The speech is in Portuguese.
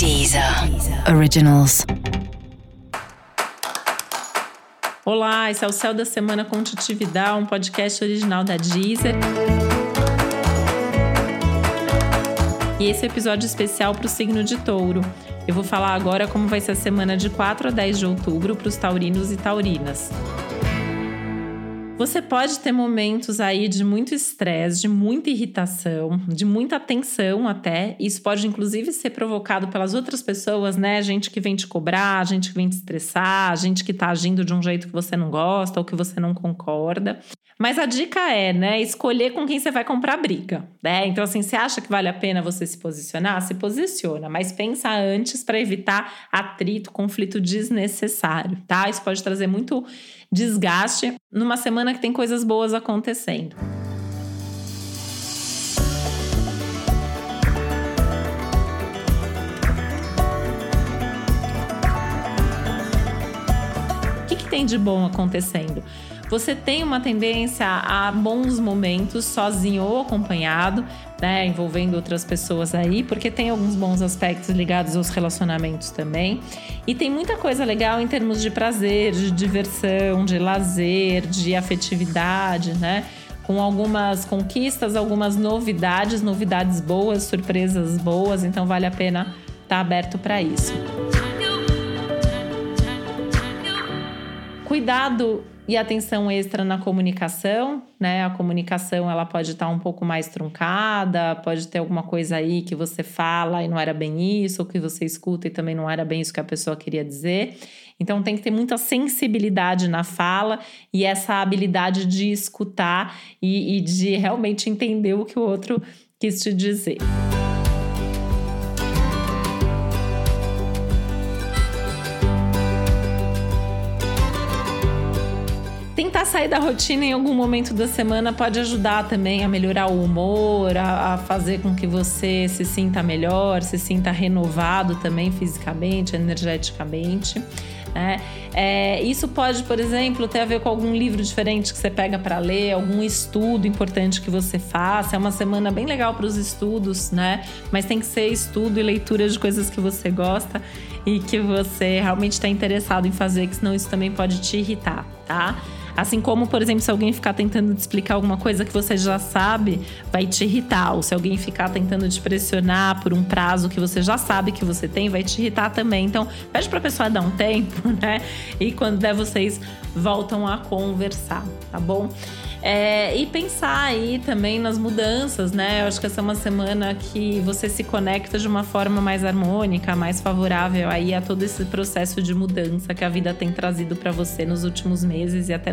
Deezer Originals. Olá, esse é o Céu da Semana com Titividade, um podcast original da Deezer. E esse é episódio especial para o signo de touro. Eu vou falar agora como vai ser a semana de 4 a 10 de outubro para os taurinos e taurinas. Você pode ter momentos aí de muito estresse, de muita irritação, de muita tensão até. Isso pode inclusive ser provocado pelas outras pessoas, né? Gente que vem te cobrar, gente que vem te estressar, gente que tá agindo de um jeito que você não gosta ou que você não concorda. Mas a dica é, né, escolher com quem você vai comprar briga, né? Então assim, você acha que vale a pena você se posicionar? Se posiciona, mas pensa antes para evitar atrito, conflito desnecessário, tá? Isso pode trazer muito desgaste numa semana que tem coisas boas acontecendo. O que, que tem de bom acontecendo? Você tem uma tendência a bons momentos, sozinho ou acompanhado, né, envolvendo outras pessoas aí, porque tem alguns bons aspectos ligados aos relacionamentos também. E tem muita coisa legal em termos de prazer, de diversão, de lazer, de afetividade, né? Com algumas conquistas, algumas novidades, novidades boas, surpresas boas, então vale a pena estar tá aberto para isso. Cuidado e atenção extra na comunicação, né? A comunicação ela pode estar um pouco mais truncada, pode ter alguma coisa aí que você fala e não era bem isso, ou que você escuta e também não era bem isso que a pessoa queria dizer. Então tem que ter muita sensibilidade na fala e essa habilidade de escutar e, e de realmente entender o que o outro quis te dizer. Tentar sair da rotina em algum momento da semana pode ajudar também a melhorar o humor, a, a, fazer com que você se sinta melhor, se sinta renovado também fisicamente, energeticamente. Né? É, isso pode, por exemplo, ter a ver com algum livro diferente que você pega para ler, algum estudo importante que você faça. É uma semana bem legal para os estudos, né? Mas tem que ser estudo e leitura de coisas que você gosta e que você realmente está interessado em fazer, que senão isso também pode te irritar, tá? Assim como, por exemplo, se alguém ficar tentando te explicar alguma coisa que você já sabe, vai te irritar. Ou se alguém ficar tentando te pressionar por um prazo que você já sabe que você tem, vai te irritar também. Então, pede pra pessoa dar um tempo, né? E quando der, vocês voltam a conversar, tá bom? É, e pensar aí também nas mudanças, né? Eu acho que essa é uma semana que você se conecta de uma forma mais harmônica, mais favorável aí a todo esse processo de mudança que a vida tem trazido para você nos últimos meses e até